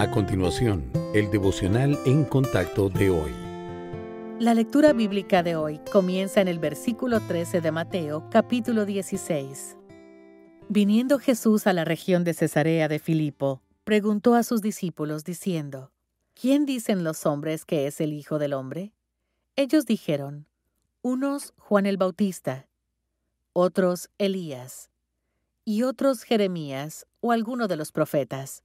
A continuación, el devocional en contacto de hoy. La lectura bíblica de hoy comienza en el versículo 13 de Mateo, capítulo 16. Viniendo Jesús a la región de Cesarea de Filipo, preguntó a sus discípulos diciendo, ¿Quién dicen los hombres que es el Hijo del Hombre? Ellos dijeron, unos Juan el Bautista, otros Elías, y otros Jeremías o alguno de los profetas.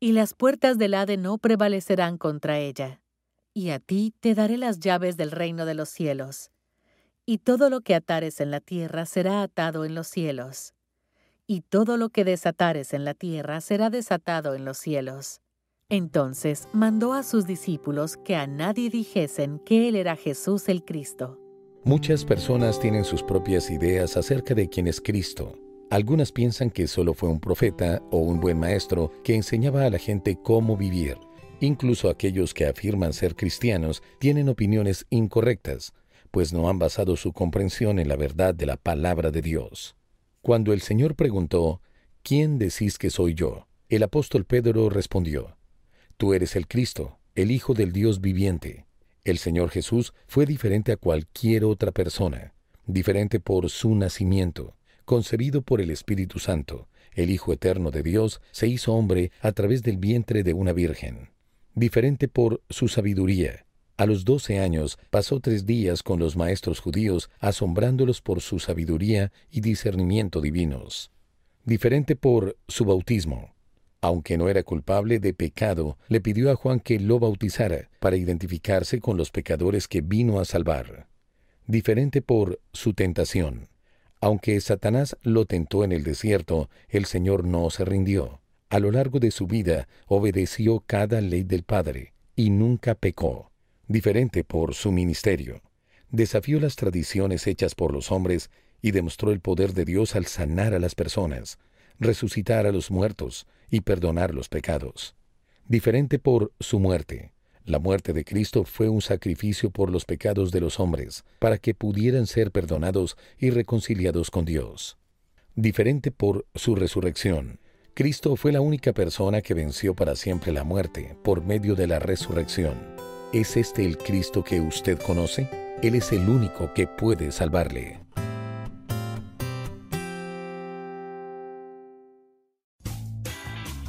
y las puertas del Hade no prevalecerán contra ella. Y a ti te daré las llaves del reino de los cielos. Y todo lo que atares en la tierra será atado en los cielos. Y todo lo que desatares en la tierra será desatado en los cielos. Entonces mandó a sus discípulos que a nadie dijesen que Él era Jesús el Cristo. Muchas personas tienen sus propias ideas acerca de quién es Cristo. Algunas piensan que solo fue un profeta o un buen maestro que enseñaba a la gente cómo vivir. Incluso aquellos que afirman ser cristianos tienen opiniones incorrectas, pues no han basado su comprensión en la verdad de la palabra de Dios. Cuando el Señor preguntó, ¿quién decís que soy yo? El apóstol Pedro respondió, Tú eres el Cristo, el Hijo del Dios viviente. El Señor Jesús fue diferente a cualquier otra persona, diferente por su nacimiento concebido por el Espíritu Santo, el Hijo Eterno de Dios, se hizo hombre a través del vientre de una virgen. Diferente por su sabiduría. A los doce años pasó tres días con los maestros judíos, asombrándolos por su sabiduría y discernimiento divinos. Diferente por su bautismo. Aunque no era culpable de pecado, le pidió a Juan que lo bautizara para identificarse con los pecadores que vino a salvar. Diferente por su tentación aunque Satanás lo tentó en el desierto, el Señor no se rindió. A lo largo de su vida obedeció cada ley del Padre y nunca pecó, diferente por su ministerio. Desafió las tradiciones hechas por los hombres y demostró el poder de Dios al sanar a las personas, resucitar a los muertos y perdonar los pecados. Diferente por su muerte. La muerte de Cristo fue un sacrificio por los pecados de los hombres, para que pudieran ser perdonados y reconciliados con Dios. Diferente por su resurrección. Cristo fue la única persona que venció para siempre la muerte por medio de la resurrección. ¿Es este el Cristo que usted conoce? Él es el único que puede salvarle.